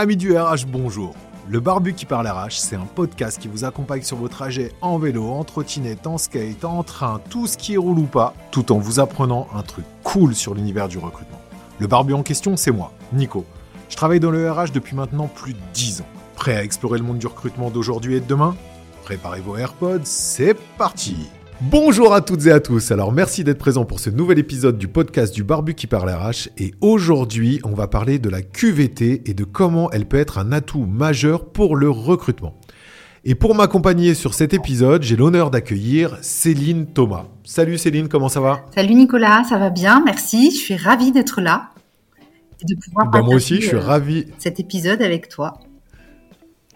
Amis du RH, bonjour. Le Barbu qui parle RH, c'est un podcast qui vous accompagne sur vos trajets en vélo, en trottinette, en skate, en train, tout ce qui roule ou pas, tout en vous apprenant un truc cool sur l'univers du recrutement. Le Barbu en question, c'est moi, Nico. Je travaille dans le RH depuis maintenant plus de 10 ans. Prêt à explorer le monde du recrutement d'aujourd'hui et de demain? Préparez vos AirPods, c'est parti Bonjour à toutes et à tous, alors merci d'être présent pour ce nouvel épisode du podcast du Barbu qui parle RH et aujourd'hui on va parler de la QVT et de comment elle peut être un atout majeur pour le recrutement. Et pour m'accompagner sur cet épisode, j'ai l'honneur d'accueillir Céline Thomas. Salut Céline, comment ça va? Salut Nicolas, ça va bien, merci, je suis ravie d'être là et de pouvoir bah, Moi aussi, je suis ravi. Cet épisode avec toi.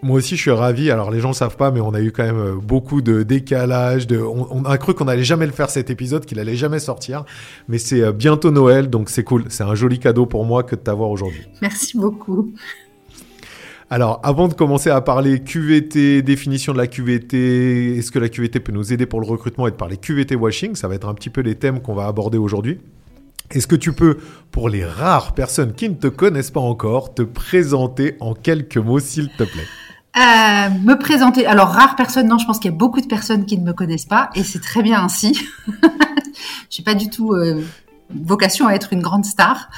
Moi aussi, je suis ravi. Alors, les gens ne savent pas, mais on a eu quand même euh, beaucoup de décalage. De... On, a cru qu'on n'allait jamais le faire cet épisode, qu'il allait jamais sortir. Mais c'est euh, bientôt Noël, donc c'est cool. C'est un joli cadeau pour moi que de t'avoir aujourd'hui. Merci beaucoup. Alors, avant de commencer à parler QVT, définition de la QVT, est-ce que la QVT peut nous aider pour le recrutement et de parler QVT washing, ça va être un petit peu les thèmes qu'on va aborder aujourd'hui. Est-ce que tu peux, pour les rares personnes qui ne te connaissent pas encore, te présenter en quelques mots, s'il te plaît? Euh, me présenter. Alors, rare personne, non, je pense qu'il y a beaucoup de personnes qui ne me connaissent pas et c'est très bien ainsi. Je n'ai pas du tout euh, vocation à être une grande star.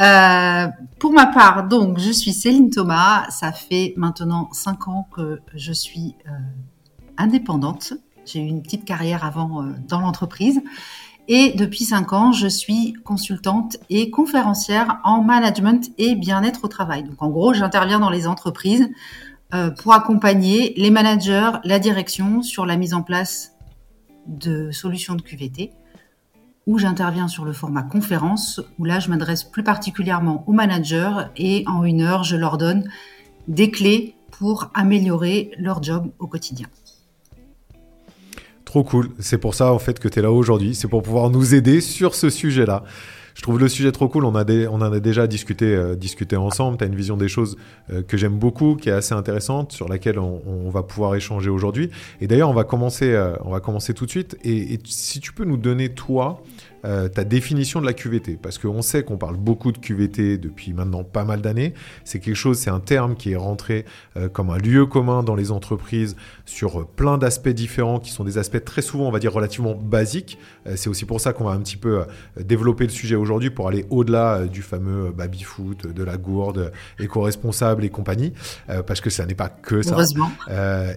Euh, pour ma part, donc, je suis Céline Thomas. Ça fait maintenant cinq ans que je suis indépendante. J'ai eu une petite carrière avant dans l'entreprise. Et depuis cinq ans, je suis consultante et conférencière en management et bien-être au travail. Donc en gros, j'interviens dans les entreprises euh, pour accompagner les managers, la direction sur la mise en place de solutions de QVT, où j'interviens sur le format conférence, où là je m'adresse plus particulièrement aux managers et en une heure je leur donne des clés pour améliorer leur job au quotidien. Trop cool, c'est pour ça en fait que tu es là aujourd'hui, c'est pour pouvoir nous aider sur ce sujet-là. Je trouve le sujet trop cool. On, en a déjà discuté, euh, ensemble. Tu as une vision des choses euh, que j'aime beaucoup, qui est assez intéressante, sur laquelle on, va pouvoir échanger aujourd'hui. Et d'ailleurs, on, va commencer, euh, on va commencer tout de suite. et, si tu peux nous donner, toi, euh, ta définition de la QVT. Parce qu'on sait qu'on parle beaucoup de QVT depuis maintenant pas mal d'années. C'est quelque chose, c'est un terme qui est rentré euh, comme un lieu commun dans les entreprises sur euh, plein d'aspects différents qui sont des aspects très souvent, on va dire, relativement basiques. c'est aussi pour ça qu'on va un petit peu développer le sujet aujourd'hui pour aller au-delà du fameux baby-foot, de la gourde, éco-responsable et compagnie. parce que ça n'est pas que ça. Heureusement.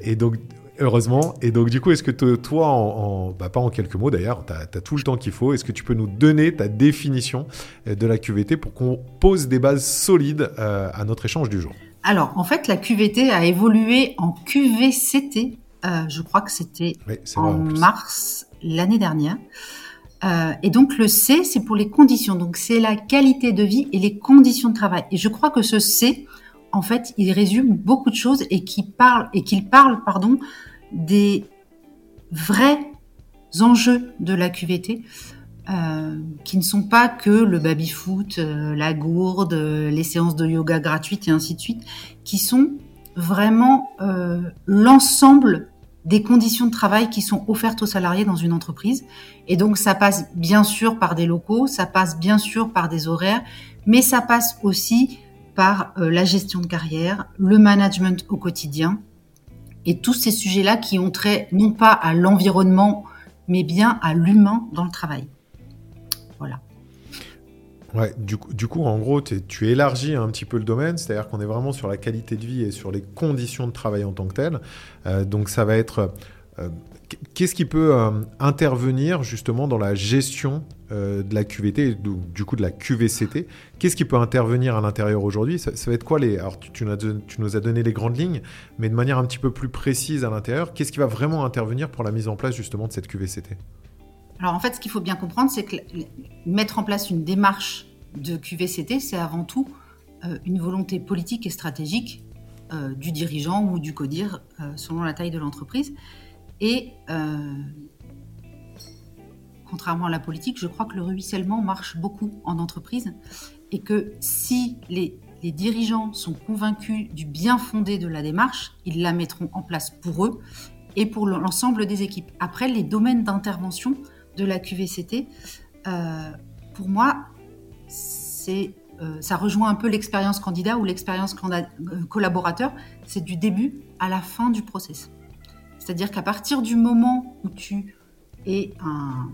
et donc, Heureusement. Et donc, du coup, est-ce que toi, en, bah, pas en quelques mots d'ailleurs, tu as, tout le temps qu'il faut, est-ce que tu peux nous donner ta définition euh, de la QVT pour qu'on pose des bases solides euh, à notre échange du jour? Alors, en fait, la QVT a évolué en QVCT. Euh, je crois que c'était en, mars l'année dernière. et donc, le C, c'est pour les conditions. Donc, c'est la qualité de vie et les conditions de travail. Et je crois que ce C, en fait, il résume beaucoup de choses et qui parle et qu'il parle, pardon, des vrais enjeux de la QVT, euh, qui ne sont pas que le baby-foot, euh, la gourde, euh, les séances de yoga gratuites et ainsi de suite, qui sont vraiment l'ensemble des conditions de travail qui sont offertes aux salariés dans une entreprise. Et donc ça passe bien sûr par des locaux, ça passe bien sûr par des horaires, mais ça passe aussi par la gestion de carrière, le management au quotidien, et tous ces sujets-là qui ont trait non pas à l'environnement, mais bien à l'humain dans le travail. Voilà. Ouais, du coup, en gros, tu élargis un petit peu le domaine, c'est-à-dire qu'on est vraiment sur la qualité de vie et sur les conditions de travail en tant que telles. Euh, donc ça va être euh, Qu'est-ce qui peut euh, intervenir justement dans la gestion euh, de la QVT, du, du, coup de la QVCT Qu'est-ce qui peut intervenir à l'intérieur aujourd'hui? Ça, va être quoi les Alors tu, nous as donné les grandes lignes, mais de manière un petit peu plus précise à l'intérieur, qu'est-ce qui va vraiment intervenir pour la mise en place justement de cette QVCT Alors en fait, ce qu'il faut bien comprendre, c'est que mettre en place une démarche de QVCT, c'est avant tout euh, une volonté politique et stratégique du dirigeant ou du codir, selon la taille de l'entreprise. Et euh, contrairement à la politique, je crois que le ruissellement marche beaucoup en entreprise et que si les, dirigeants sont convaincus du bien fondé de la démarche, ils la mettront en place pour eux et pour l'ensemble des équipes. Après, les domaines d'intervention de la QVCT, euh, pour moi, c'est ça rejoint un peu l'expérience candidat ou l'expérience collaborateur, c'est du début à la fin du process. C'est-à-dire qu'à partir du moment où tu es un,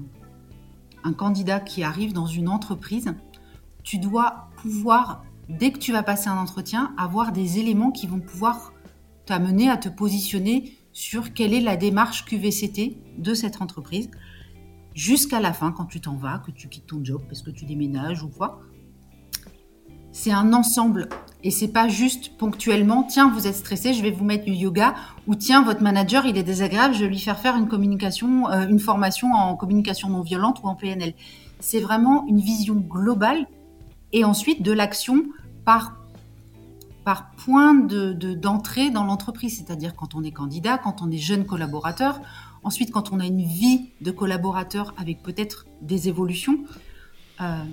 un candidat qui arrive dans une entreprise, tu dois pouvoir, dès que tu vas passer un entretien, avoir des éléments qui vont pouvoir t'amener à te positionner sur quelle est la démarche QVCT de cette entreprise jusqu'à la fin, quand tu t'en vas, que tu quittes ton job parce que tu déménages ou quoi. C'est un ensemble et c'est pas juste ponctuellement. Tiens, vous êtes stressé, je vais vous mettre du yoga ou tiens, votre manager il est désagréable, je vais lui faire faire une communication, euh, une formation en communication non violente ou en PNL. C'est vraiment une vision globale et ensuite de l'action par par point d'entrée de, dans l'entreprise, c'est-à-dire quand on est candidat, quand on est jeune collaborateur, ensuite quand on a une vie de collaborateur avec peut-être des évolutions. Euh,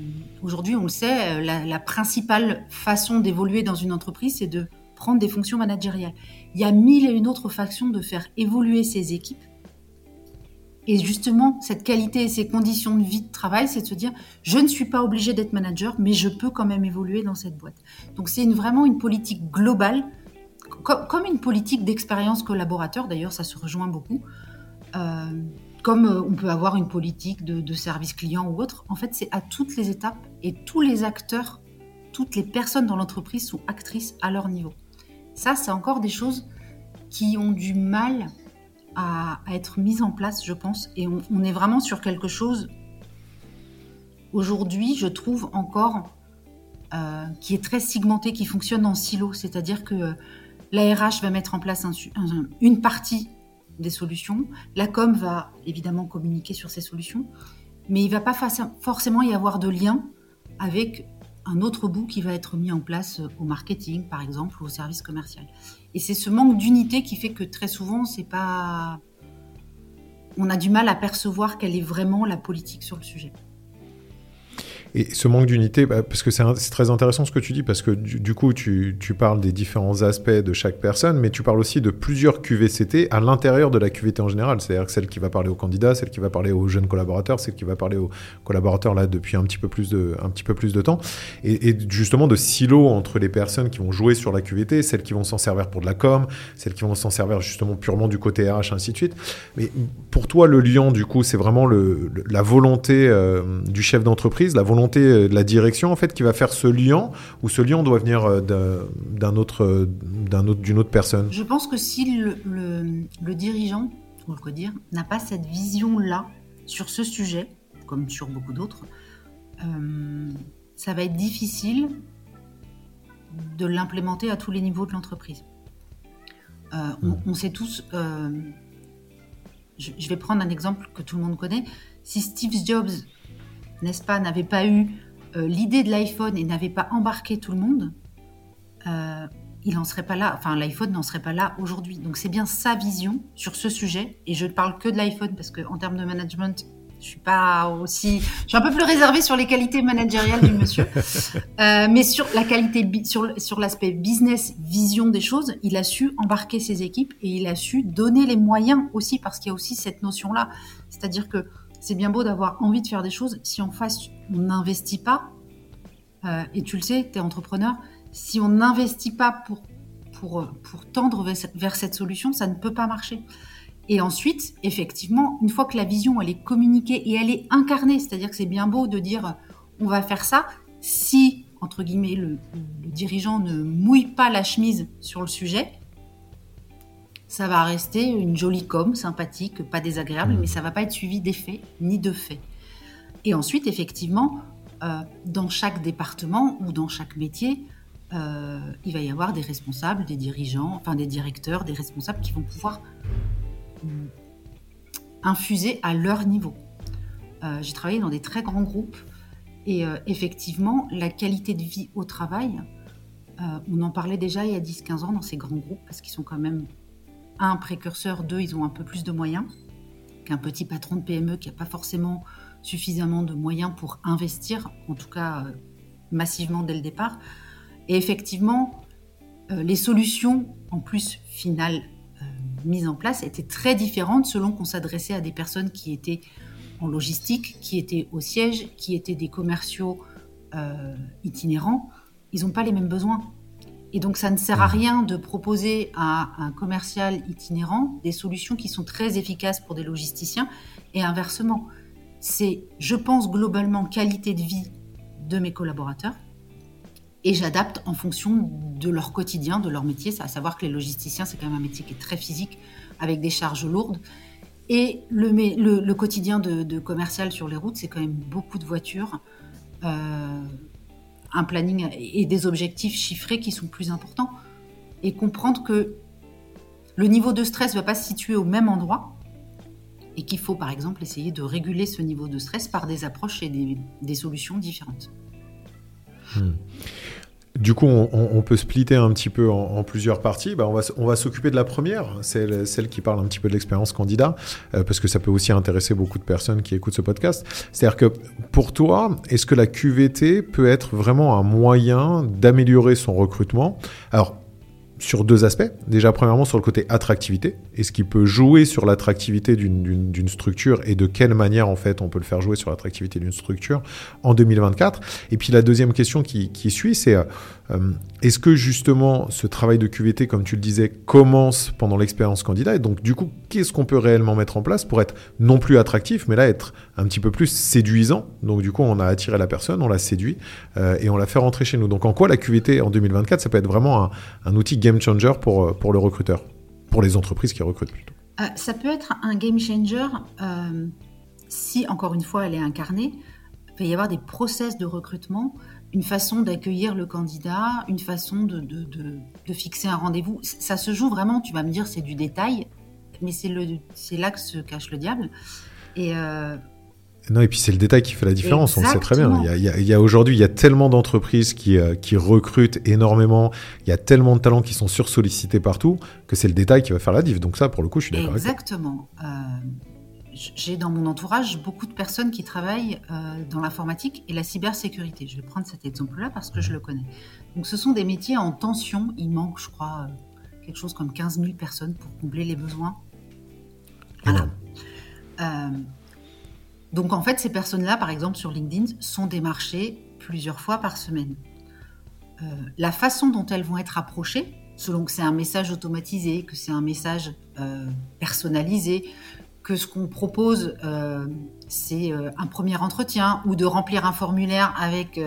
aujourd'hui, on le sait, la, la principale façon d'évoluer dans une entreprise, c'est de prendre des fonctions managériales. Il y a mille et une autres façons de faire évoluer ces équipes et justement, cette qualité et ces conditions de vie de travail, c'est de se dire, je ne suis pas obligé d'être manager, mais je peux quand même évoluer dans cette boîte. Donc c'est vraiment une politique globale, comme une politique d'expérience collaborateur, d'ailleurs ça se rejoint beaucoup, euh, comme euh, on peut avoir une politique de, service client ou autre. En fait, c'est à toutes les étapes et tous les acteurs, toutes les personnes dans l'entreprise sont actrices à leur niveau. Ça, c'est encore des choses qui ont du mal à, être mise en place, je pense. Et on, est vraiment sur quelque chose, aujourd'hui, je trouve encore, euh, qui est très segmenté, qui fonctionne en silo. C'est-à-dire que l'ARH va mettre en place une partie des solutions. La com va évidemment communiquer sur ces solutions. Mais il ne va pas forcément y avoir de lien avec un autre bout qui va être mis en place au marketing, par exemple, ou au service commercial. Et c'est ce manque d'unité qui fait que très souvent. On a du mal à percevoir quelle est vraiment la politique sur le sujet. Et ce manque d'unité, bah, parce que c'est très intéressant ce que tu dis, parce que du, coup, tu, parles des différents aspects de chaque personne, mais tu parles aussi de plusieurs QVCT à l'intérieur de la QVT en général. C'est-à-dire celle qui va parler aux candidats, celle qui va parler aux jeunes collaborateurs, celle qui va parler aux collaborateurs là depuis un petit peu plus de, un petit peu plus de temps. Et, justement de silos entre les personnes qui vont jouer sur la QVT, celles qui vont s'en servir pour de la com, celles qui vont s'en servir justement purement du côté RH, ainsi de suite. Mais pour toi, le lien, du coup, c'est vraiment la volonté euh, du chef d'entreprise, la volonté euh, de la direction en fait qui va faire ce lien ou ce lien doit venir euh, d'un autre d'un autre d'une autre personne Je pense que si le, le, dirigeant le dire n'a pas cette vision là sur ce sujet comme sur beaucoup d'autres euh, ça va être difficile de l'implémenter à tous les niveaux de l'entreprise. Hmm. on, sait tous, je, vais prendre un exemple que tout le monde connaît. Si Steve Jobs n'est-ce pas, n'avait pas eu euh, l'idée de l'iPhone et n'avait pas embarqué tout le monde, euh, il n'en serait pas là, enfin l'iPhone n'en serait pas là aujourd'hui. Donc c'est bien sa vision sur ce sujet, et je ne parle que de l'iPhone parce qu'en termes de management, je suis pas aussi, je suis un peu plus réservée sur les qualités managériales du monsieur, euh, mais sur la qualité, sur, sur l'aspect business, vision des choses, il a su embarquer ses équipes et il a su donner les moyens aussi parce qu'il y a aussi cette notion-là, c'est-à-dire que c'est bien beau d'avoir envie de faire des choses. Si en face, on n'investit pas, euh, et tu le sais, tu es entrepreneur, si on n'investit pas pour, pour, pour tendre vers cette, solution, ça ne peut pas marcher. Et ensuite, effectivement, une fois que la vision, elle est communiquée et elle est incarnée, c'est-à-dire que c'est bien beau de dire on va faire ça, si, entre guillemets, le dirigeant ne mouille pas la chemise sur le sujet, ça va rester une jolie com, sympathique, pas désagréable, mmh. mais ça va pas être suivi d'effets ni de faits. Et ensuite, effectivement, euh, dans chaque département ou dans chaque métier, euh, il va y avoir des responsables, des dirigeants, enfin des directeurs, des responsables qui vont pouvoir mmh, infuser à leur niveau. Euh, j'ai travaillé dans des très grands groupes et effectivement, la qualité de vie au travail, on en parlait déjà il y a 10-15 ans dans ces grands groupes parce qu'ils sont quand même un, précurseur, deux, ils ont un peu plus de moyens qu'un petit patron de PME qui n'a pas forcément suffisamment de moyens pour investir, en tout cas euh, massivement dès le départ. Et effectivement, euh, les solutions en plus finales euh, mises en place étaient très différentes selon qu'on s'adressait à des personnes qui étaient en logistique, qui étaient au siège, qui étaient des commerciaux itinérants, ils n'ont pas les mêmes besoins. Et donc, ça ne sert à mmh. rien de proposer à un commercial itinérant des solutions qui sont très efficaces pour des logisticiens et inversement. C'est, je pense, globalement qualité de vie de mes collaborateurs et j'adapte en fonction de leur quotidien, de leur métier. À savoir que les logisticiens, c'est quand même un métier qui est très physique, avec des charges lourdes. Et le, le, quotidien de, commercial sur les routes, c'est quand même beaucoup de voitures. Euh, un planning et des objectifs chiffrés qui sont plus importants et comprendre que le niveau de stress ne va pas se situer au même endroit et qu'il faut par exemple essayer de réguler ce niveau de stress par des approches et des, solutions différentes. Hmm. Du coup, on, peut splitter un petit peu en, plusieurs parties. Bah, on va, on va s'occuper de la première, celle, celle qui parle un petit peu de l'expérience candidat, euh, parce que ça peut aussi intéresser beaucoup de personnes qui écoutent ce podcast. C'est-à-dire que pour toi, est-ce que la QVT peut être vraiment un moyen d'améliorer son recrutement? Alors, sur deux aspects. Déjà, premièrement, sur le côté attractivité. Est-ce qu'il peut jouer sur l'attractivité d'une structure et de quelle manière, en fait, on peut le faire jouer sur l'attractivité d'une structure en 2024 Et puis, la deuxième question qui, qui suit, c'est euh, est-ce que justement ce travail de QVT, comme tu le disais, commence pendant l'expérience candidat? Et donc, du coup, qu'est-ce qu'on peut réellement mettre en place pour être non plus attractif, mais là être un petit peu plus séduisant? Donc, du coup, on a attiré la personne, on l'a séduit euh, et on l'a fait rentrer chez nous. Donc, en quoi la QVT en 2024, ça peut être vraiment un, outil game changer pour, euh, pour le recruteur, pour les entreprises qui recrutent plutôt Ça peut être un game changer si, encore une fois, elle est incarnée. Il peut y avoir des process de recrutement une façon d'accueillir le candidat, une façon de, de, fixer un rendez-vous. Ça se joue vraiment, tu vas me dire, c'est du détail, mais c'est là que se cache le diable. Et. Euh, non, et puis c'est le détail qui fait la différence, on le sait très bien. Il y a, aujourd'hui, il y a tellement d'entreprises qui, euh, qui, recrutent énormément, il y a tellement de talents qui sont sursollicités partout, que c'est le détail qui va faire la diff. Donc ça, pour le coup, je suis d'accord Exactement. Euh, j'ai dans mon entourage beaucoup de personnes qui travaillent euh, dans l'informatique et la cybersécurité. Je vais prendre cet exemple-là parce que je le connais. Donc ce sont des métiers en tension. Il manque, je crois, euh, quelque chose comme 15 000 personnes pour combler les besoins. Voilà. Euh, donc en fait, ces personnes-là, par exemple sur LinkedIn, sont démarchées plusieurs fois par semaine. la façon dont elles vont être approchées, selon que c'est un message automatisé, que c'est un message personnalisé, que ce qu'on propose, euh, c'est euh, un premier entretien ou de remplir un formulaire avec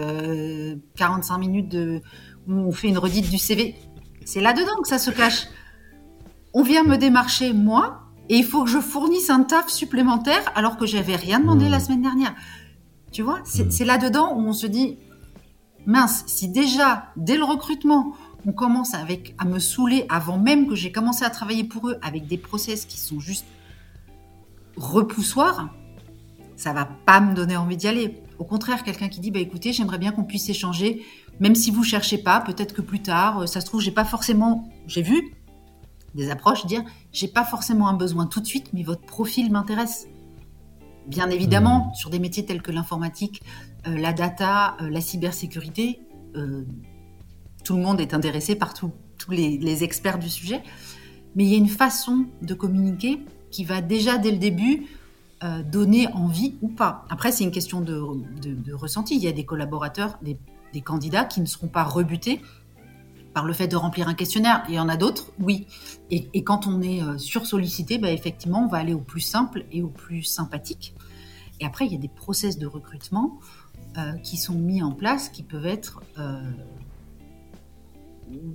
45 euh, minutes de, où on fait une redite du CV. C'est là-dedans que ça se cache. On vient me démarcher, moi, et il faut que je fournisse un taf supplémentaire alors que j'avais rien demandé la mmh. semaine dernière. Tu vois, mmh. c'est là-dedans où on se dit, mince, si déjà, dès le recrutement, on commence avec, à me saouler avant même que j'ai commencé à travailler pour eux avec des process qui sont juste repoussoir, ça va pas me donner envie d'y aller. Au contraire, quelqu'un qui dit bah écoutez, j'aimerais bien qu'on puisse échanger, même si vous cherchez pas, peut-être que plus tard, euh, ça se trouve, j'ai pas forcément, j'ai vu des approches dire j'ai pas forcément un besoin tout de suite, mais votre profil m'intéresse. Bien évidemment, mmh. sur des métiers tels que l'informatique, euh, la data, euh, la cybersécurité, tout le monde est intéressé par tous les experts du sujet. Mais il y a une façon de communiquer qui va déjà dès le début euh, donner envie ou pas. Après, c'est une question de, ressenti. Il y a des collaborateurs, des, candidats qui ne seront pas rebutés par le fait de remplir un questionnaire. Il y en a d'autres, oui. Et, quand on est euh, sursollicité, bah, effectivement, on va aller au plus simple et au plus sympathique. Et après, il y a des process de recrutement euh, qui sont mis en place qui peuvent être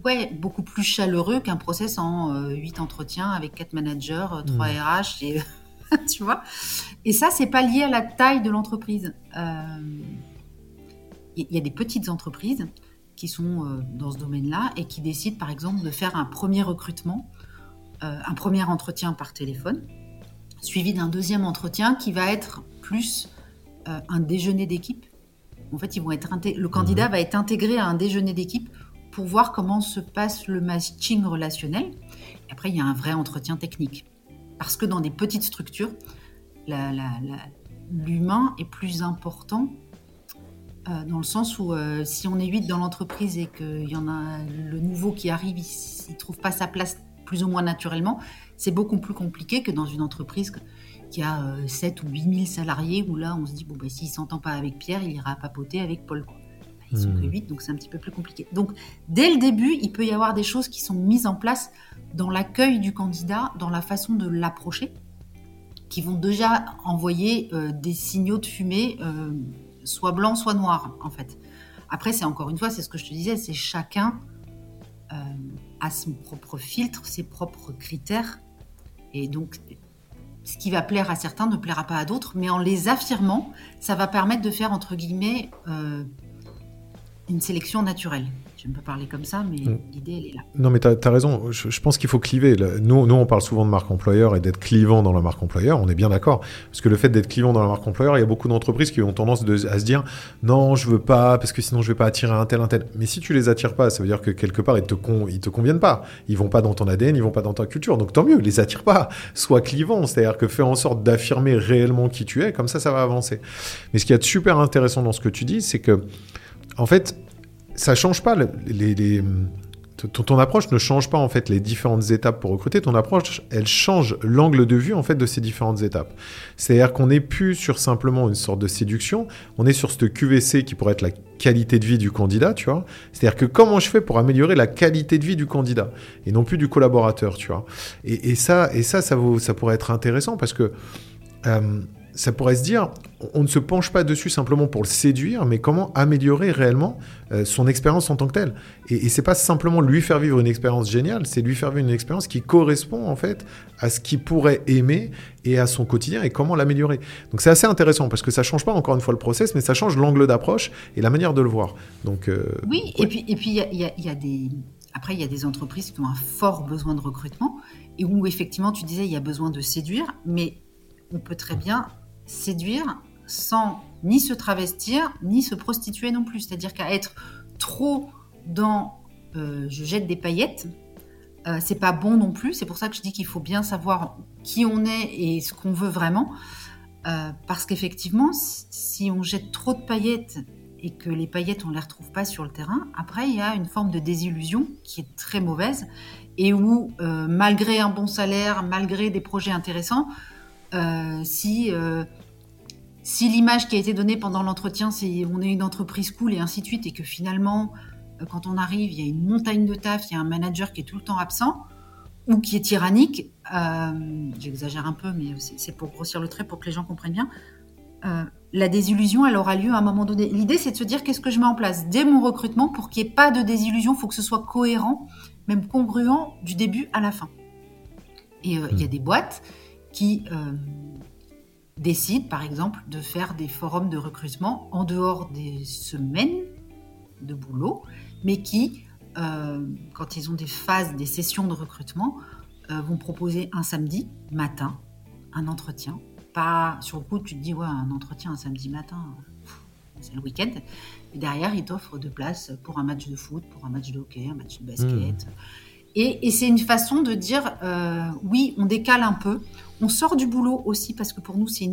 ouais, beaucoup plus chaleureux qu'un process en euh, huit entretiens avec quatre managers, euh, trois RH, et, tu vois. Et ça, c'est pas lié à la taille de l'entreprise. Il euh, y, a des petites entreprises qui sont dans ce domaine-là et qui décident, par exemple, de faire un premier recrutement, un premier entretien par téléphone, suivi d'un deuxième entretien qui va être plus un déjeuner d'équipe. En fait, ils vont être le candidat mmh. va être intégré à un déjeuner d'équipe pour voir comment se passe le matching relationnel. Après, il y a un vrai entretien technique. Parce que dans des petites structures, l'humain est plus important euh, dans le sens où euh, si on est 8 dans l'entreprise et qu'il y en a le nouveau qui arrive, il ne trouve pas sa place plus ou moins naturellement, c'est beaucoup plus compliqué que dans une entreprise qui a euh, 7 ou 8 000 salariés où là on se dit, bon, bah, s'il ne s'entend pas avec Pierre, il ira papoter avec Paul. Ils sont que 8, hmm. donc c'est un petit peu plus compliqué. Donc, dès le début, il peut y avoir des choses qui sont mises en place dans l'accueil du candidat, dans la façon de l'approcher, qui vont déjà envoyer euh, des signaux de fumée, euh, soit blanc, soit noir, en fait. Après, c'est encore une fois, c'est ce que je te disais, c'est chacun euh, a son propre filtre, ses propres critères. Et donc, ce qui va plaire à certains ne plaira pas à d'autres, mais en les affirmant, ça va permettre de faire, entre guillemets, euh, une sélection naturelle. Je ne peux pas parler comme ça, mais mm. l'idée, elle est là. Non, mais tu as, raison. Je, pense qu'il faut cliver. Nous, nous, on parle souvent de marque employeur et d'être clivant dans la marque employeur. On est bien d'accord. Parce que le fait d'être clivant dans la marque employeur, il y a beaucoup d'entreprises qui ont tendance à se dire non, je veux pas, parce que sinon je vais pas attirer un tel, un tel. Mais si tu les attires pas, ça veut dire que quelque part, ils te, ils te conviennent pas. Ils vont pas dans ton ADN, ils vont pas dans ta culture. Donc tant mieux, les attire pas. Sois clivant. C'est-à-dire que fais en sorte d'affirmer réellement qui tu es. Comme ça, ça va avancer. Mais ce qui est super intéressant dans ce que tu dis, c'est que, en fait, ça change pas les, ton, approche ne change pas en fait les différentes étapes pour recruter. Ton approche, elle change l'angle de vue en fait de ces différentes étapes. C'est-à-dire qu'on n'est plus sur simplement une sorte de séduction, on est sur ce QVC qui pourrait être la qualité de vie du candidat, tu vois. C'est-à-dire que comment je fais pour améliorer la qualité de vie du candidat et non plus du collaborateur, tu vois. Et, ça, et ça, ça pourrait être intéressant parce que euh, ça pourrait se dire, on ne se penche pas dessus simplement pour le séduire, mais comment améliorer réellement euh, son expérience en tant que telle. Et, et c'est pas simplement lui faire vivre une expérience géniale, c'est lui faire vivre une expérience qui correspond en fait à ce qu'il pourrait aimer et à son quotidien et comment l'améliorer. Donc c'est assez intéressant parce que ça change pas encore une fois le process, mais ça change l'angle d'approche et la manière de le voir. Donc euh, oui, et puis et puis il y, y a, des après il y a des entreprises qui ont un fort besoin de recrutement et où effectivement tu disais il y a besoin de séduire, mais on peut très bien séduire sans ni se travestir, ni se prostituer non plus. C'est-à-dire qu'à être trop dans euh, je jette des paillettes, euh, c'est pas bon non plus. C'est pour ça que je dis qu'il faut bien savoir qui on est et ce qu'on veut vraiment. Euh, parce qu'effectivement, si on jette trop de paillettes et que les paillettes, on ne les retrouve pas sur le terrain, après, il y a une forme de désillusion qui est très mauvaise et où, malgré un bon salaire, malgré des projets intéressants, si si l'image qui a été donnée pendant l'entretien, c'est on est une entreprise cool et ainsi de suite, et que finalement, euh, quand on arrive, il y a une montagne de taf, il y a un manager qui est tout le temps absent, ou qui est tyrannique, euh, j'exagère un peu, mais c'est pour grossir le trait, pour que les gens comprennent bien, euh, la désillusion, elle aura lieu à un moment donné. L'idée, c'est de se dire qu'est-ce que je mets en place? Dès mon recrutement pour qu'il n'y ait pas de désillusion, il faut que ce soit cohérent, même congruent du début à la fin. Et il y a hmm. des boîtes qui décident, par exemple, de faire des forums de recrutement en dehors des semaines de boulot, mais qui, euh, quand ils ont des phases, des sessions de recrutement, euh, vont proposer un samedi matin un entretien. Pas sur le coup, tu te dis, ouais, un entretien un samedi matin, c'est le week-end. Et derrière, ils t'offrent de places pour un match de foot, pour un match de hockey, un match de basket. Mmh. Et, c'est une façon de dire, euh, oui, on décale un peu, on sort du boulot aussi parce que pour nous, c'est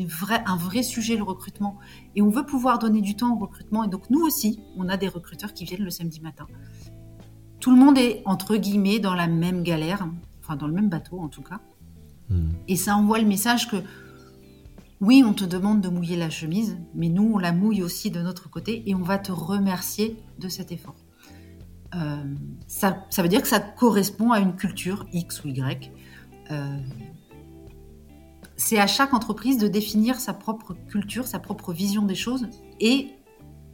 un vrai sujet, le recrutement. Et on veut pouvoir donner du temps au recrutement. Et donc, nous aussi, on a des recruteurs qui viennent le samedi matin. Tout le monde est, entre guillemets, dans la même galère, enfin, dans le même bateau en tout cas. Hmm. Et ça envoie le message que, oui, on te demande de mouiller la chemise, mais nous, on la mouille aussi de notre côté et on va te remercier de cet effort. Euh, ça, veut dire que ça correspond à une culture X ou Y. Euh, c'est à chaque entreprise de définir sa propre culture, sa propre vision des choses et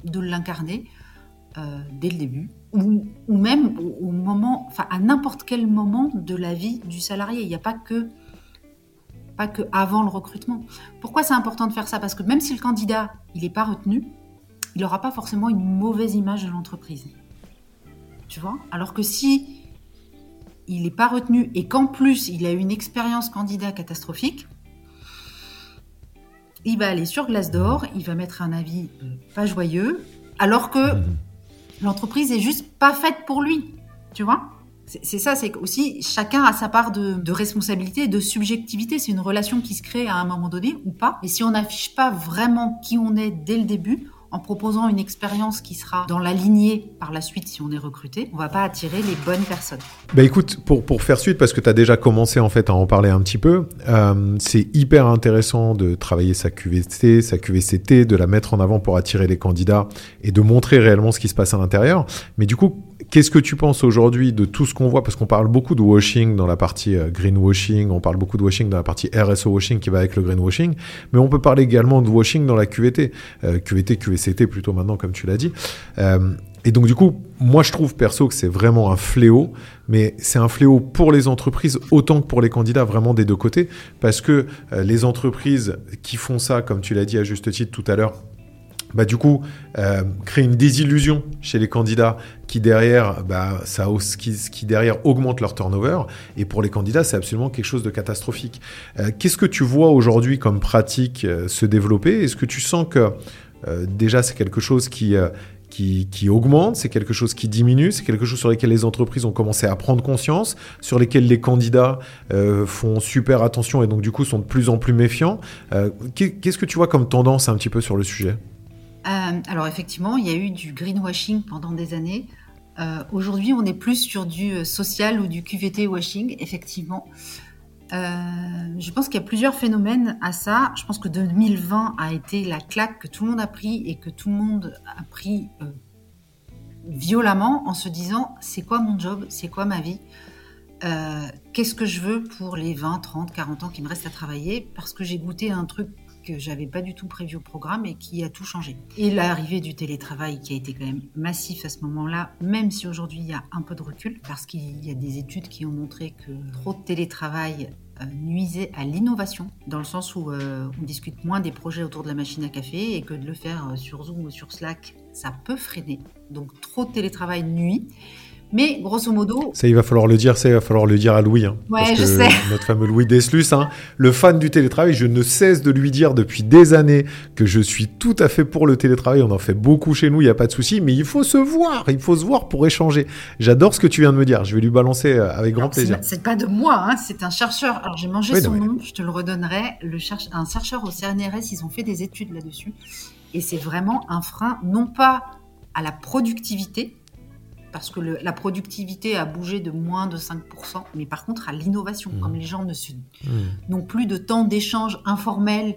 de l'incarner euh, dès le début ou, même au, moment, enfin à n'importe quel moment de la vie du salarié. Il n'y a pas que pas que avant le recrutement. Pourquoi c'est important de faire ça? Parce que même si le candidat il n'est pas retenu, il n'aura pas forcément une mauvaise image de l'entreprise. Tu vois Alors que si il n'est pas retenu et qu'en plus il a une expérience candidat catastrophique, il va aller sur Glassdoor, il va mettre un avis euh, pas joyeux, alors que mhm. l'entreprise est juste pas faite pour lui. Tu vois c'est ça, c'est aussi chacun a sa part de, responsabilité de subjectivité. C'est une relation qui se crée à un moment donné ou pas. Et si on n'affiche pas vraiment qui on est dès le début, en proposant une expérience qui sera dans la lignée par la suite si on est recruté, on va pas attirer les bonnes personnes. Bah écoute, pour, pour faire suite, parce que tu as déjà commencé en fait à en parler un petit peu, euh, c'est hyper intéressant de travailler sa QVC, sa QVCT, de la mettre en avant pour attirer les candidats et de montrer réellement ce qui se passe à l'intérieur. Mais du coup, Qu'est-ce que tu penses aujourd'hui de tout ce qu'on voit? Parce qu'on parle beaucoup de washing dans la partie euh, greenwashing, on parle beaucoup de washing dans la partie RSO washing qui va avec le greenwashing, mais on peut parler également de washing dans la QVT, euh, QVT, QVCT plutôt maintenant comme tu l'as dit. Euh, et donc du coup, moi je trouve perso que c'est vraiment un fléau, mais c'est un fléau pour les entreprises autant que pour les candidats, vraiment des deux côtés, parce que les entreprises qui font ça, comme tu l'as dit à juste titre tout à l'heure, bah, du coup, euh, créer une désillusion chez les candidats qui derrière, bah, ça, qui, derrière augmente leur turnover. Et pour les candidats, c'est absolument quelque chose de catastrophique. Euh, qu'est-ce que tu vois aujourd'hui comme pratique euh, se développer? Est-ce que tu sens que déjà c'est quelque chose qui, qui, qui, augmente, c'est quelque chose qui diminue, c'est quelque chose sur lequel les entreprises ont commencé à prendre conscience, sur lesquels les candidats font super attention et donc du coup sont de plus en plus méfiants? Qu'est-ce que tu vois comme tendance un petit peu sur le sujet? euh, alors effectivement, il y a eu du greenwashing pendant des années. Euh, aujourd'hui, on est plus sur du euh, social ou du QVT washing, effectivement. je pense qu'il y a plusieurs phénomènes à ça. Je pense que 2020 a été la claque que tout le monde a pris et que tout le monde a pris violemment en se disant c'est quoi mon job, c'est quoi ma vie, qu'est-ce que je veux pour les 20, 30, 40 ans qui me restent à travailler? Parce que j'ai goûté un truc que j'avais pas du tout prévu au programme et qui a tout changé. Et l'arrivée du télétravail qui a été quand même massif à ce moment-là, même si aujourd'hui il y a un peu de recul, parce qu'il y a des études qui ont montré que trop de télétravail euh, nuisait à l'innovation, dans le sens où euh, on discute moins des projets autour de la machine à café et que de le faire euh, sur Zoom ou sur Slack, ça peut freiner. Donc trop de télétravail nuit. Mais grosso modo. Ça, il va falloir le dire, ça, il va falloir le dire à Louis. Hein, ouais, je sais. Notre fameux Louis Deslus, hein, le fan du télétravail, je ne cesse de lui dire depuis des années que je suis tout à fait pour le télétravail. On en fait beaucoup chez nous, il n'y a pas de souci, mais il faut se voir, il faut se voir pour échanger. J'adore ce que tu viens de me dire, je vais lui balancer euh, avec grand plaisir. C'est pas de moi, hein, c'est un chercheur. Alors j'ai mangé son nom, je te le redonnerai. Le cherche... Un chercheur au CNRS, ils ont fait des études là-dessus. Et c'est vraiment un frein, non pas à la productivité, parce que la productivité a bougé de moins de 5%, mais par contre à l'innovation, mmh. comme les gens ne mmh. n'ont plus de temps d'échange informel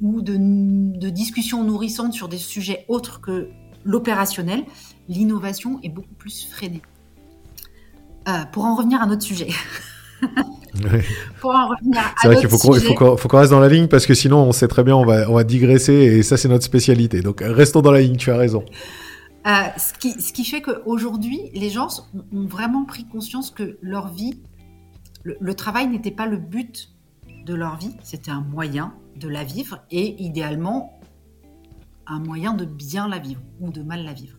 ou de, de discussions nourrissantes sur des sujets autres que l'opérationnel, l'innovation est beaucoup plus freinée. Euh, pour en revenir à notre sujet. À C'est vrai qu'il faut qu'on reste dans la ligne parce que sinon on sait très bien on va, on va digresser et ça c'est notre spécialité. Donc restons dans la ligne, tu as raison. Euh, ce, qui, fait qu'aujourd'hui, les gens ont vraiment pris conscience que leur vie, le, travail n'était pas le but de leur vie, c'était un moyen de la vivre et idéalement un moyen de bien la vivre ou de mal la vivre.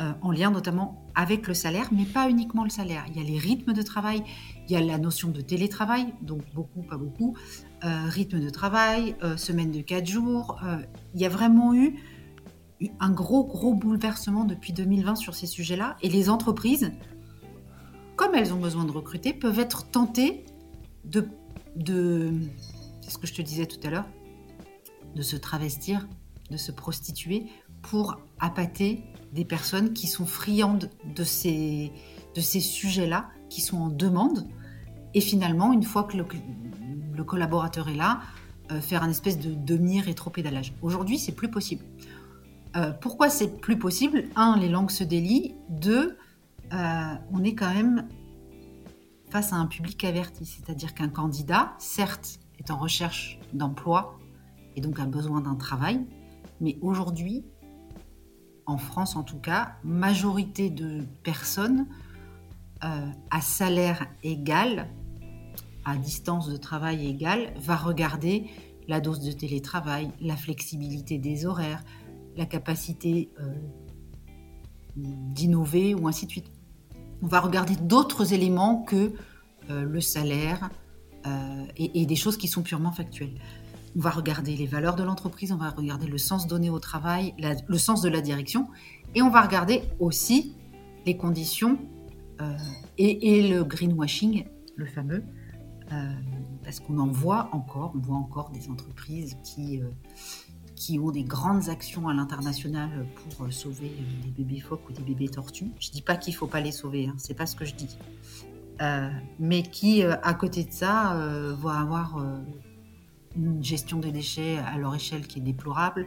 Euh, en lien notamment avec le salaire, mais pas uniquement le salaire. Il y a les rythmes de travail, il y a la notion de télétravail, donc beaucoup, pas beaucoup, euh, rythme de travail, semaine de 4 jours. il y a vraiment eu un gros, gros bouleversement depuis 2020 sur ces sujets-là. Et les entreprises, comme elles ont besoin de recruter, peuvent être tentées de, c'est ce que je te disais tout à l'heure, de se travestir, de se prostituer pour appâter des personnes qui sont friandes de ces, de ces sujets-là, qui sont en demande. Et finalement, une fois que le, collaborateur est là, euh, faire un espèce de demi-rétropédalage. Aujourd'hui, c'est plus possible. Euh, pourquoi c'est plus possible? Un, les langues se délient. Deux, euh, on est quand même face à un public averti, c'est-à-dire qu'un candidat, certes, est en recherche d'emploi et donc a besoin d'un travail, mais aujourd'hui, en France en tout cas, majorité de personnes euh, à salaire égal, à distance de travail égale, va regarder la dose de télétravail, la flexibilité des horaires, la capacité euh, d'innover ou ainsi de suite. On va regarder d'autres éléments que euh, le salaire euh, et, des choses qui sont purement factuelles. On va regarder les valeurs de l'entreprise, on va regarder le sens donné au travail, le sens de la direction, et on va regarder aussi les conditions et, et, le greenwashing, le fameux, parce qu'on en voit encore, on voit encore des entreprises qui qui ont des grandes actions à l'international pour sauver des bébés phoques ou des bébés tortues. Je dis pas qu'il faut pas les sauver, hein, c'est pas ce que je dis. mais qui, à côté de ça, vont avoir une gestion des déchets à leur échelle qui est déplorable,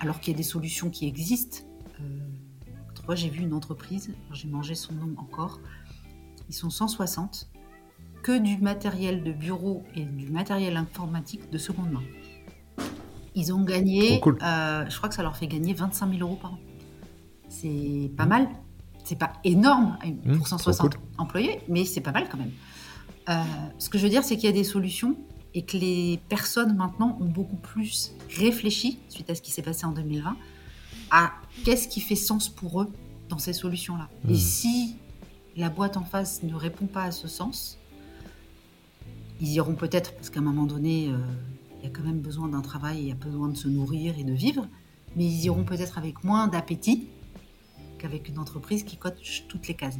alors qu'il y a des solutions qui existent. Euh, j'ai vu une entreprise, j'ai mangé son nom encore, ils sont 160, que du matériel de bureau et du matériel informatique de seconde main. Ils ont gagné, euh, je crois que ça leur fait gagner 25 000 euros par an. C'est pas mal, c'est pas énorme mmh, pour 160 employés, mais c'est pas mal quand même. Euh, ce que je veux dire, c'est qu'il y a des solutions et que les personnes maintenant ont beaucoup plus réfléchi, suite à ce qui s'est passé en 2020, à qu'est-ce qui fait sens pour eux dans ces solutions-là. Et mmh. si la boîte en face ne répond pas à ce sens, ils iront peut-être, parce qu'à un moment donné, euh, il y a quand même besoin d'un travail, il y a besoin de se nourrir et de vivre, mais ils iront peut-être avec moins d'appétit qu'avec une entreprise qui coche toutes les cases.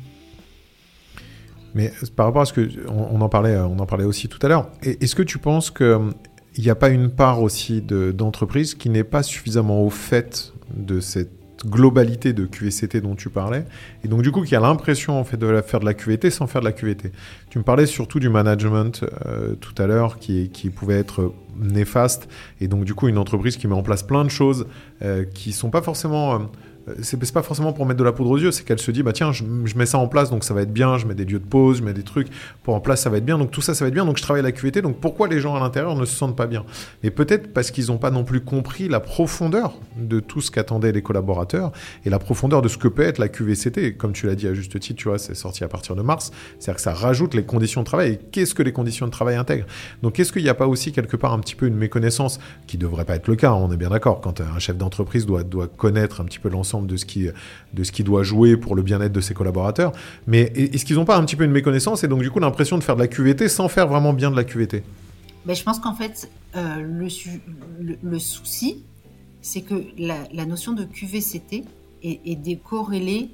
Mais par rapport à ce que on, en parlait, on en parlait aussi tout à l'heure. Est-ce que tu penses que il n'y a pas une part aussi d'entreprise qui n'est pas suffisamment au fait de cette globalité de QVCT dont tu parlais, et donc du coup qui a l'impression en fait de faire de la QVT sans faire de la QVT. Tu me parlais surtout du management euh, tout à l'heure qui, qui pouvait être néfaste, et donc du coup une entreprise qui met en place plein de choses euh, qui sont pas forcément euh, c'est pas forcément pour mettre de la poudre aux yeux, c'est qu'elle se dit bah tiens, je, mets ça en place donc ça va être bien, je mets des lieux de pause, je mets des trucs pour en place, ça va être bien, donc tout ça ça va être bien, donc je travaille la QVT, donc pourquoi les gens à l'intérieur ne se sentent pas bien? Et peut-être parce qu'ils n'ont pas non plus compris la profondeur de tout ce qu'attendaient les collaborateurs et la profondeur de ce que peut être la QVCT. Comme tu l'as dit à juste titre, tu vois, c'est sorti à partir de mars, c'est-à-dire que ça rajoute les conditions de travail. Et qu'est-ce que les conditions de travail intègrent? Donc est-ce qu'il n'y a pas aussi quelque part un petit peu une méconnaissance qui devrait pas être le cas On est bien d'accord quand un chef d'entreprise doit, doit connaître un petit peu l'ensemble de ce qui de ce qui doit jouer pour le bien-être de ses collaborateurs. Mais est-ce qu'ils n'ont pas un petit peu une méconnaissance et donc du coup l'impression de faire de la QVT sans faire vraiment bien de la QVT ben, Je pense qu'en fait, euh, le, le, souci, c'est que la, notion de QVCT est, est décorrélée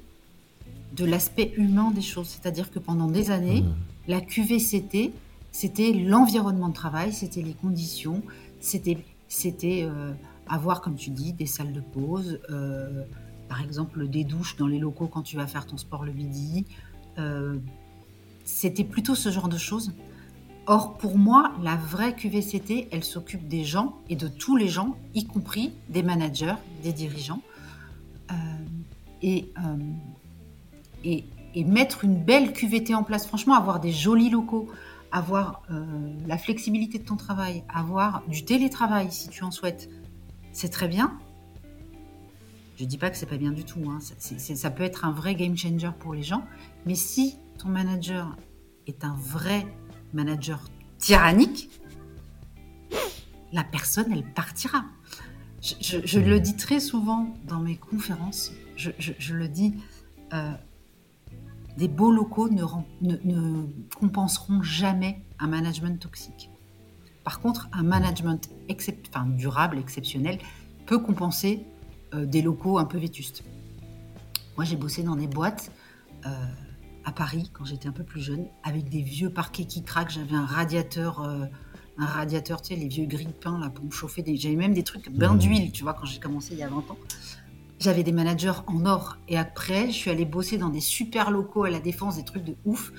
de l'aspect humain des choses. C'est-à-dire que pendant des années, mmh. la QVCT, c'était l'environnement de travail, c'était les conditions, c'était c'était euh, avoir, comme tu dis, des salles de pause, euh, par exemple des douches dans les locaux quand tu vas faire ton sport le midi. Euh, c'était plutôt ce genre de choses. Or, pour moi, la vraie QVCT, elle s'occupe des gens et de tous les gens, y compris des managers, des dirigeants. Euh, et, euh, et, et, mettre une belle QVT en place, franchement, avoir des jolis locaux, avoir la flexibilité de ton travail, avoir du télétravail si tu en souhaites, c'est très bien. Je dis pas que c'est pas bien du tout. Hein. Ça, peut être un vrai game changer pour les gens. Mais si ton manager est un vrai manager tyrannique, la personne, elle partira. Je, le dis très souvent dans mes conférences. Je, le dis. Euh, des beaux locaux ne, ne, compenseront jamais un management toxique. Par contre, un management durable, exceptionnel, peut compenser des locaux un peu vétustes. Moi, j'ai bossé dans des boîtes euh, à Paris quand j'étais un peu plus jeune, avec des vieux parquets qui craquent. J'avais un radiateur, euh, un radiateur, tu sais, les vieux grilles de pain là pour me chauffer. Des... J'avais même des trucs bain mmh. d'huile, tu vois, quand j'ai commencé il y a 20 ans. J'avais des managers en or. Et après, je suis allée bosser dans des super locaux à la défense, des trucs de ouf.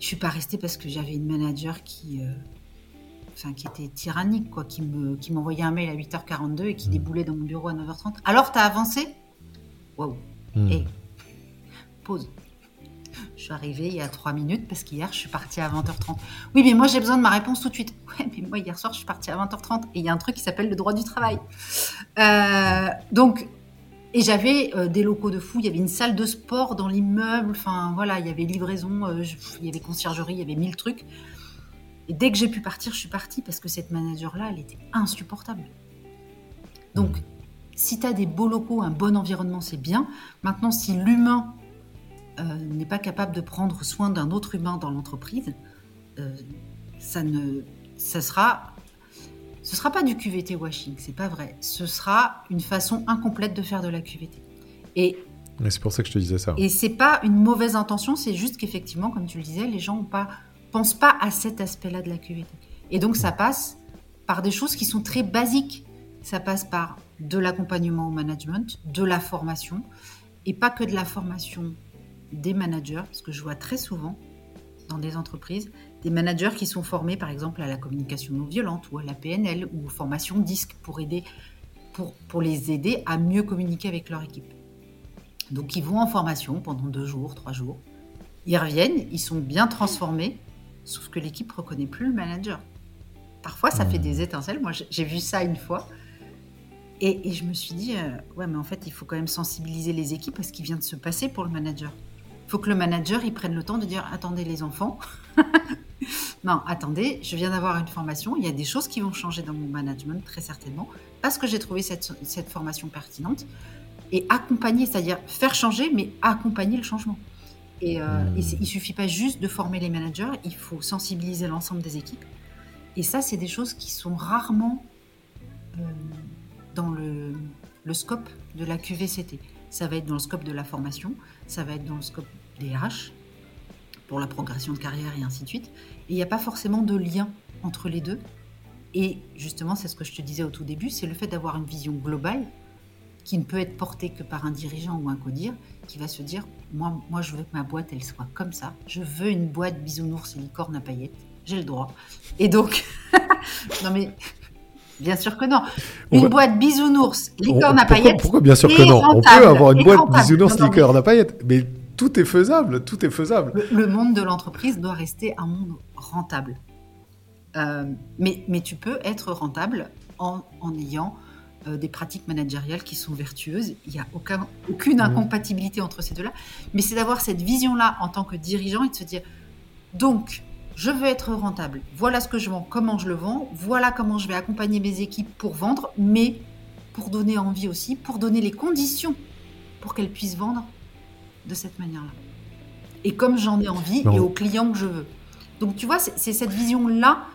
Je suis pas restée parce que j'avais une manager qui, qui était tyrannique, quoi, qui me, qui m'envoyait un mail à 8h42 et qui hmm. déboulait dans mon bureau à 9h30. Alors, t'as avancé? Waouh hmm. Et pause. Je suis arrivée il y a 3 minutes parce qu'hier, je suis partie à 20h30. Oui, mais moi, j'ai besoin de ma réponse tout de suite. Ouais, mais moi, hier soir, je suis partie à 20h30 et il y a un truc qui s'appelle le droit du travail. Euh, donc, et j'avais euh, des locaux de fou. Il y avait une salle de sport dans l'immeuble. Enfin, voilà, il y avait livraison, euh, il y avait conciergerie, il y avait mille trucs. Et dès que j'ai pu partir, je suis partie parce que cette manager-là, elle était insupportable. Donc, si tu as des beaux locaux, un bon environnement, c'est bien. Maintenant, si l'humain euh, n'est pas capable de prendre soin d'un autre humain dans l'entreprise, euh, ça ne, ça sera, ce sera pas du QVT washing, c'est pas vrai. Ce sera une façon incomplète de faire de la QVT. Et c'est pour ça que je te disais ça. Et c'est pas une mauvaise intention, c'est juste qu'effectivement, comme tu le disais, les gens n'ont pas pense pas à cet aspect-là de la QVT. Et donc ça passe par des choses qui sont très basiques. ça passe par de l'accompagnement au management, de la formation, et pas que de la formation des managers, parce que je vois très souvent dans des entreprises des managers qui sont formés par exemple à la communication non violente ou à la PNL ou aux formations DISC pour aider pour, pour les aider à mieux communiquer avec leur équipe. Donc ils vont en formation pendant deux jours, trois jours. Ils reviennent, ils sont bien transformés, sauf que l'équipe reconnaît plus le manager. Parfois, ça fait mmh. des étincelles. Moi, j'ai vu ça une fois. Et, je me suis dit, euh, ouais, mais en fait, il faut quand même sensibiliser les équipes parce qu'il vient de se passer pour le manager. Il faut que le manager, il prenne le temps de dire, attendez les enfants. non, attendez, je viens d'avoir une formation. Il y a des choses qui vont changer dans mon management, très certainement, parce que j'ai trouvé cette, cette formation pertinente. Et accompagner, c'est-à-dire faire changer, mais accompagner le changement. Et, euh, mmh. il ne suffit pas juste de former les managers, il faut sensibiliser l'ensemble des équipes. Et ça, c'est des choses qui sont rarement euh, dans le, scope de la QVCT. Ça va être dans le scope de la formation, ça va être dans le scope des RH, pour la progression de carrière et ainsi de suite. Et il n'y a pas forcément de lien entre les deux. Et justement, c'est ce que je te disais au tout début, c'est le fait d'avoir une vision globale qui ne peut être portée que par un dirigeant ou un codir, qui va se dire, moi, moi je veux que ma boîte, elle soit comme ça. Je veux une boîte bisounours et licorne à paillettes. J'ai le droit. Et donc, non mais Bien sûr que non. Une boîte bisounours, licorne à paillettes. Pourquoi bien sûr que non? On peut avoir une boîte bisounours, licorne à paillettes, mais tout est faisable, tout est faisable. Le, monde de l'entreprise doit rester un monde rentable. Euh, mais, mais tu peux être rentable en, en ayant euh, des pratiques managériales qui sont vertueuses. Il n'y a aucun, aucune mmh. incompatibilité entre ces deux-là. Mais c'est d'avoir cette vision-là en tant que dirigeant et de se dire, donc, je veux être rentable. Voilà ce que je vends, comment je le vends. Voilà comment je vais accompagner mes équipes pour vendre, mais pour donner envie aussi, pour donner les conditions pour qu'elles puissent vendre de cette manière-là. Et comme j'en ai envie et aux clients que je veux. Donc tu vois, c'est cette vision-là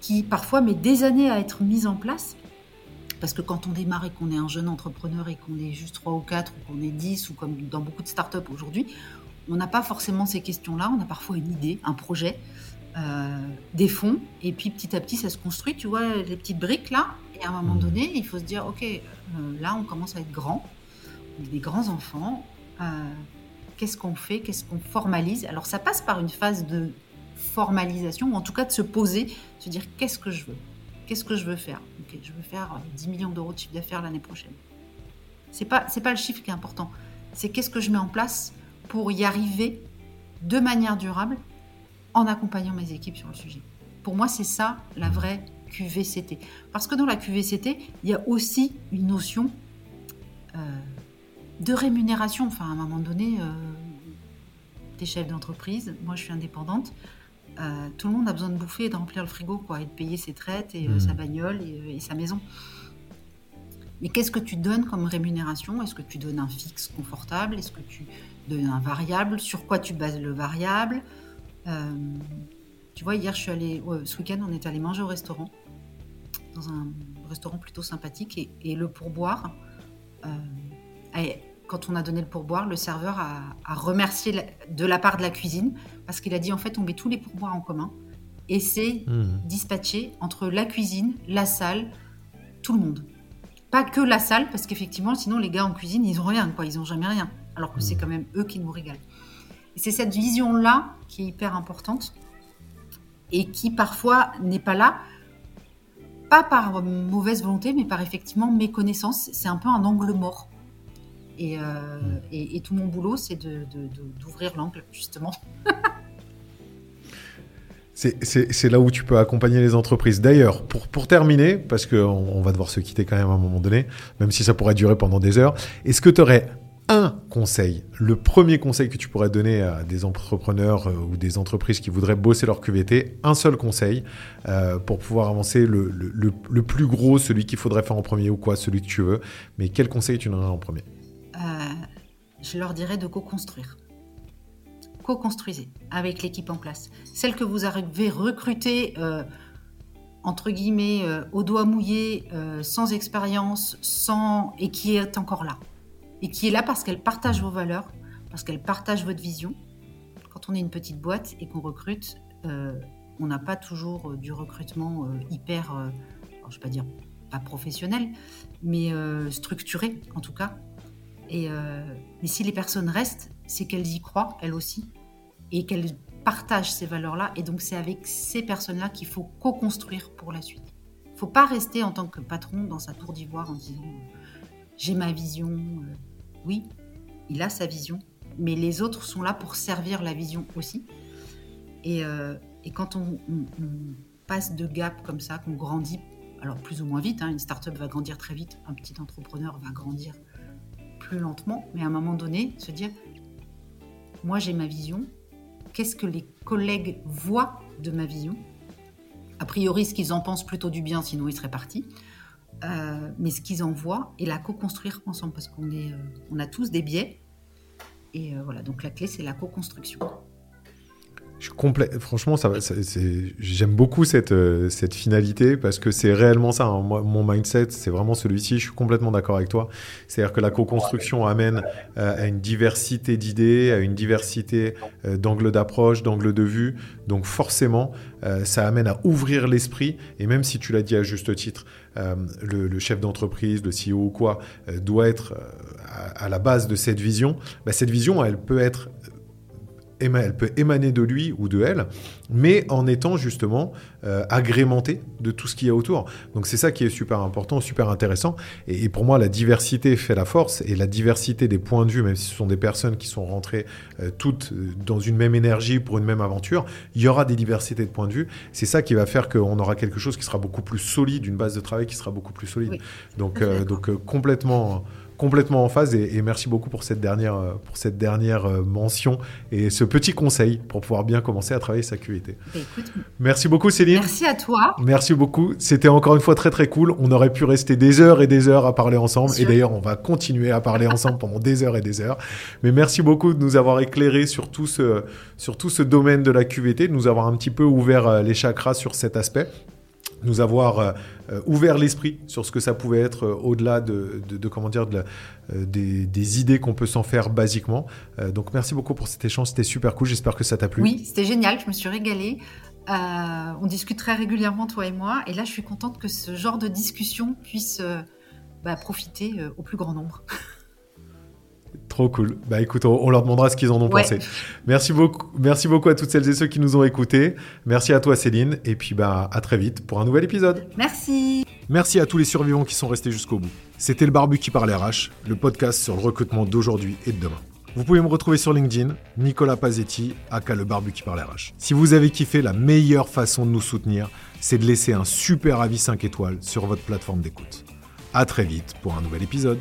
qui parfois met des années à être mise en place. Parce que quand on démarre et qu'on est un jeune entrepreneur et qu'on est juste 3 ou 4 ou qu'on est 10 ou comme dans beaucoup de startups aujourd'hui, on n'a pas forcément ces questions-là. On a parfois une idée, un projet. Euh, des fonds, et puis petit à petit ça se construit, tu vois, les petites briques là, et à un moment mmh. donné, il faut se dire, ok, euh, là on commence à être grand, on est des grands enfants, euh, qu'est-ce qu'on fait, qu'est-ce qu'on formalise? Alors ça passe par une phase de formalisation, ou en tout cas de se poser, se dire qu'est-ce que je veux, qu'est-ce que je veux faire je veux faire 10 millions d'euros de chiffre d'affaires l'année prochaine. C'est pas, pas le chiffre qui est important, c'est qu'est-ce que je mets en place pour y arriver de manière durable en accompagnant mes équipes sur le sujet. Pour moi, c'est ça la vraie QVCT. Parce que dans la QVCT, il y a aussi une notion euh, de rémunération. Enfin, à un moment donné, euh, des chefs d'entreprise, moi je suis indépendante, euh, tout le monde a besoin de bouffer et de remplir le frigo, quoi, et de payer ses traites et mmh. sa bagnole et, sa maison. Mais qu'est-ce que tu donnes comme rémunération? Est-ce que tu donnes un fixe confortable? Est-ce que tu donnes un variable? Sur quoi tu bases le variable? Euh, tu vois, hier, je suis allée, ce week-end, on est allé manger au restaurant, dans un restaurant plutôt sympathique, et, le pourboire, euh, quand on a donné le pourboire, le serveur a, remercié de la part de la cuisine, parce qu'il a dit, en fait, on met tous les pourboires en commun, et c'est mmh. dispatché entre la cuisine, la salle, tout le monde. Pas que la salle, parce qu'effectivement, sinon, les gars en cuisine, ils ont rien, quoi, ils ont jamais rien, alors que c'est mmh. quand même eux qui nous régalent c'est cette vision-là qui est hyper importante et qui parfois n'est pas là, pas par mauvaise volonté, mais par effectivement méconnaissance. C'est un peu un angle mort. Et, euh, tout mon boulot, c'est d'ouvrir l'angle, justement. C'est là où tu peux accompagner les entreprises. D'ailleurs, pour, pour terminer, parce qu'on on va devoir se quitter quand même à un moment donné, même si ça pourrait durer pendant des heures, est-ce que tu aurais un conseil, le premier conseil que tu pourrais donner à des entrepreneurs euh, ou des entreprises qui voudraient bosser leur QVT, un seul conseil euh, pour pouvoir avancer le, plus gros, celui qu'il faudrait faire en premier ou quoi, celui que tu veux. Mais quel conseil tu donnerais en premier? Je leur dirais de co-construire. Co-construisez avec l'équipe en place. Celle que vous avez recrutée, entre guillemets, au doigt mouillé, sans expérience, sans et qui est encore là et qui est là parce qu'elle partage vos valeurs, parce qu'elle partage votre vision. Quand on est une petite boîte et qu'on recrute, euh, on n'a pas toujours euh, du recrutement euh, hyper, je ne vais pas dire pas professionnelle, mais structurée en tout cas. Et mais si les personnes restent, c'est qu'elles y croient elles aussi et qu'elles partagent ces valeurs-là. Et donc c'est avec ces personnes-là qu'il faut co-construire pour la suite. Il ne faut pas rester en tant que patron dans sa tour d'ivoire en disant j'ai ma vision. oui, il a sa vision, mais les autres sont là pour servir la vision aussi. Et, euh, quand on, passe de gap comme ça, qu'on grandit, alors plus ou moins vite, hein, une start-up va grandir très vite, un petit entrepreneur va grandir plus lentement, mais à un moment donné, se dire, moi j'ai ma vision, qu'est-ce que les collègues voient de ma vision? A priori, ce qu'ils en pensent plutôt du bien, sinon ils seraient partis. Euh, mais ce qu'ils en voient et la co-construire ensemble parce qu'on est, euh, on a tous des biais et euh, voilà, donc la clé, c'est la co-construction. Je Franchement, j'aime beaucoup cette, euh, cette finalité parce que c'est réellement ça. Hein. mon mindset, c'est vraiment celui-ci. Je suis complètement d'accord avec toi. C'est-à-dire que la co-construction amène euh, à une diversité d'idées, à une diversité d'angles d'approche, d'angles de vue. Donc forcément, ça amène à ouvrir l'esprit. Et même si tu l'as dit à juste titre, le, chef d'entreprise, le CEO ou quoi, doit être à, la base de cette vision, bah, cette vision, elle peut être elle peut émaner de lui ou de elle, mais en étant justement euh, agrémentée de tout ce qu'il y a autour. Donc c'est ça qui est super important, super intéressant. Et, pour moi, la diversité fait la force, et la diversité des points de vue, même si ce sont des personnes qui sont rentrées euh, toutes euh, dans une même énergie pour une même aventure, il y aura des diversités de points de vue. C'est ça qui va faire qu'on aura quelque chose qui sera beaucoup plus solide, une base de travail qui sera beaucoup plus solide. Donc, donc complètement complètement en phase et, merci beaucoup pour cette dernière, euh, pour cette dernière euh, mention et ce petit conseil pour pouvoir bien commencer à travailler sa QVT. Bah, merci beaucoup Céline. Merci à toi. Merci beaucoup. C'était encore une fois très très cool. On aurait pu rester des heures et des heures à parler ensemble et d'ailleurs on va continuer à parler ensemble pendant des heures et des heures. Mais merci beaucoup de nous avoir éclairé sur tout ce, sur tout ce domaine de la QVT, de nous avoir un petit peu ouvert euh, les chakras sur cet aspect nous avoir euh, euh, ouvert l'esprit sur ce que ça pouvait être euh, au-delà de, comment dire de des, idées qu'on peut s'en faire basiquement. donc merci beaucoup pour cet échange, c'était super cool. J'espère que ça t'a plu. Oui, c'était génial, je me suis régalée. on discute très régulièrement toi et moi, et là je suis contente que ce genre de discussion puisse bah, profiter au plus grand nombre. Trop cool. Bah écoute, on, leur demandera ce qu'ils en ont pensé. Merci beaucoup, merci beaucoup à toutes celles et ceux qui nous ont écoutés. Merci à toi Céline et puis bah à très vite pour un nouvel épisode. Merci. Merci à tous les survivants qui sont restés jusqu'au bout. C'était le Barbu qui parlait RH, le podcast sur le recrutement d'aujourd'hui et de demain. Vous pouvez me retrouver sur LinkedIn, Nicolas Pazetti, aka le Barbu qui parle RH. Si vous avez kiffé, la meilleure façon de nous soutenir, c'est de laisser un super avis 5 étoiles sur votre plateforme d'écoute. À très vite pour un nouvel épisode.